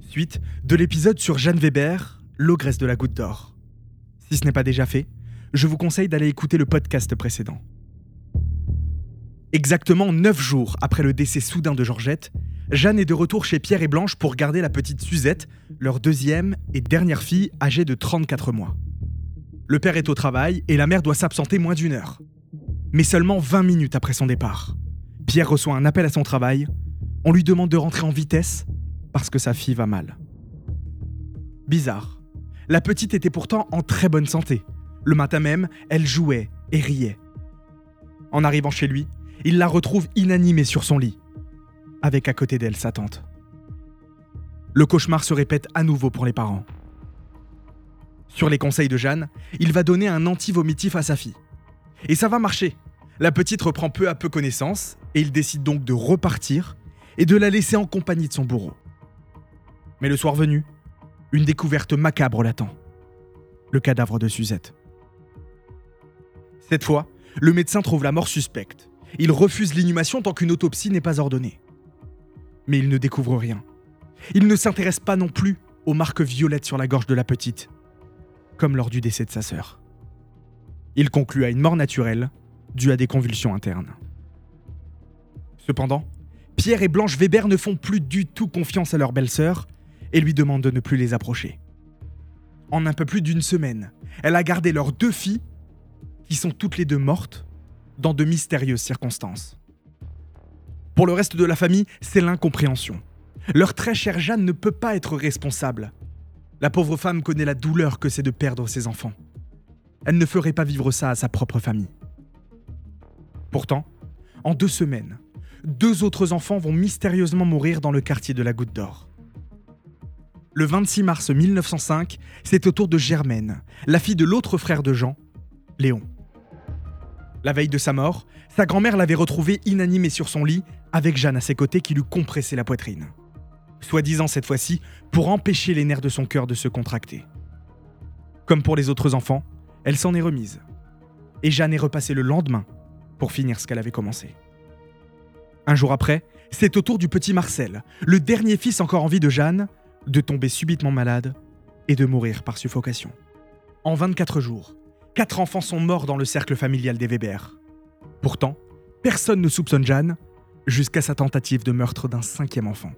Suite de l'épisode sur Jeanne Weber, l'ogresse de la goutte d'or. Si ce n'est pas déjà fait, je vous conseille d'aller écouter le podcast précédent. Exactement 9 jours après le décès soudain de Georgette, Jeanne est de retour chez Pierre et Blanche pour garder la petite Suzette, leur deuxième et dernière fille âgée de 34 mois. Le père est au travail et la mère doit s'absenter moins d'une heure. Mais seulement 20 minutes après son départ. Pierre reçoit un appel à son travail. On lui demande de rentrer en vitesse parce que sa fille va mal. Bizarre. La petite était pourtant en très bonne santé. Le matin même, elle jouait et riait. En arrivant chez lui, il la retrouve inanimée sur son lit, avec à côté d'elle sa tante. Le cauchemar se répète à nouveau pour les parents. Sur les conseils de Jeanne, il va donner un anti-vomitif à sa fille. Et ça va marcher. La petite reprend peu à peu connaissance et il décide donc de repartir et de la laisser en compagnie de son bourreau. Mais le soir venu, une découverte macabre l'attend. Le cadavre de Suzette. Cette fois, le médecin trouve la mort suspecte. Il refuse l'inhumation tant qu'une autopsie n'est pas ordonnée. Mais il ne découvre rien. Il ne s'intéresse pas non plus aux marques violettes sur la gorge de la petite, comme lors du décès de sa sœur. Il conclut à une mort naturelle due à des convulsions internes. Cependant, Pierre et Blanche Weber ne font plus du tout confiance à leur belle-sœur et lui demandent de ne plus les approcher. En un peu plus d'une semaine, elle a gardé leurs deux filles, qui sont toutes les deux mortes, dans de mystérieuses circonstances. Pour le reste de la famille, c'est l'incompréhension. Leur très chère Jeanne ne peut pas être responsable. La pauvre femme connaît la douleur que c'est de perdre ses enfants. Elle ne ferait pas vivre ça à sa propre famille. Pourtant, en deux semaines, deux autres enfants vont mystérieusement mourir dans le quartier de la Goutte d'Or. Le 26 mars 1905, c'est au tour de Germaine, la fille de l'autre frère de Jean, Léon. La veille de sa mort, sa grand-mère l'avait retrouvée inanimée sur son lit, avec Jeanne à ses côtés qui lui compressait la poitrine. Soi-disant cette fois-ci pour empêcher les nerfs de son cœur de se contracter. Comme pour les autres enfants, elle s'en est remise. Et Jeanne est repassée le lendemain pour finir ce qu'elle avait commencé. Un jour après, c'est au tour du petit Marcel, le dernier fils encore en vie de Jeanne, de tomber subitement malade et de mourir par suffocation. En 24 jours, quatre enfants sont morts dans le cercle familial des Weber. Pourtant, personne ne soupçonne Jeanne jusqu'à sa tentative de meurtre d'un cinquième enfant.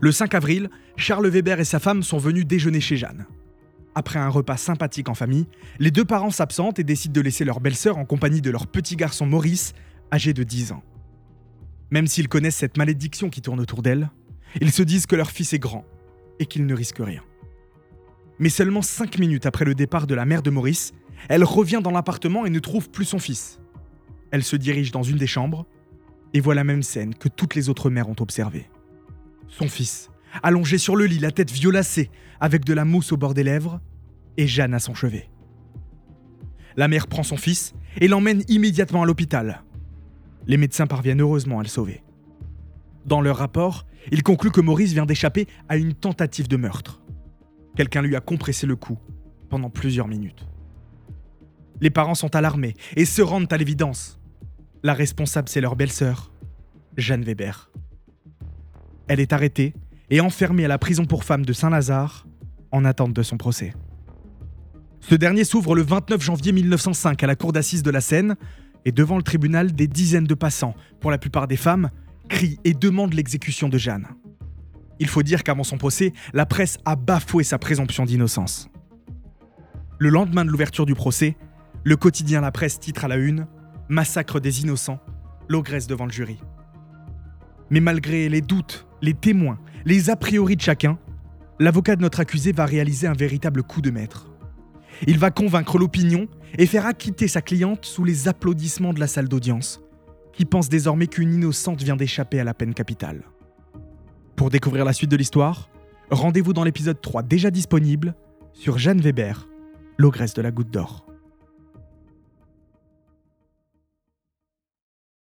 Le 5 avril, Charles Weber et sa femme sont venus déjeuner chez Jeanne. Après un repas sympathique en famille, les deux parents s'absentent et décident de laisser leur belle-sœur en compagnie de leur petit garçon Maurice, âgé de 10 ans. Même s'ils connaissent cette malédiction qui tourne autour d'elle, ils se disent que leur fils est grand et qu'il ne risque rien. Mais seulement cinq minutes après le départ de la mère de Maurice, elle revient dans l'appartement et ne trouve plus son fils. Elle se dirige dans une des chambres et voit la même scène que toutes les autres mères ont observée. Son fils, allongé sur le lit, la tête violacée, avec de la mousse au bord des lèvres, et Jeanne à son chevet. La mère prend son fils et l'emmène immédiatement à l'hôpital. Les médecins parviennent heureusement à le sauver. Dans leur rapport, ils concluent que Maurice vient d'échapper à une tentative de meurtre. Quelqu'un lui a compressé le cou pendant plusieurs minutes. Les parents sont alarmés et se rendent à l'évidence. La responsable, c'est leur belle-sœur, Jeanne Weber. Elle est arrêtée et enfermée à la prison pour femmes de Saint-Lazare en attente de son procès. Ce dernier s'ouvre le 29 janvier 1905 à la cour d'assises de la Seine et devant le tribunal, des dizaines de passants, pour la plupart des femmes, crient et demandent l'exécution de Jeanne. Il faut dire qu'avant son procès, la presse a bafoué sa présomption d'innocence. Le lendemain de l'ouverture du procès, le quotidien La Presse titre à la une Massacre des innocents, l'ogresse devant le jury. Mais malgré les doutes, les témoins, les a priori de chacun, l'avocat de notre accusé va réaliser un véritable coup de maître. Il va convaincre l'opinion et faire acquitter sa cliente sous les applaudissements de la salle d'audience, qui pense désormais qu'une innocente vient d'échapper à la peine capitale. Pour découvrir la suite de l'histoire, rendez-vous dans l'épisode 3 déjà disponible sur Jeanne Weber, l'ogresse de la goutte d'or.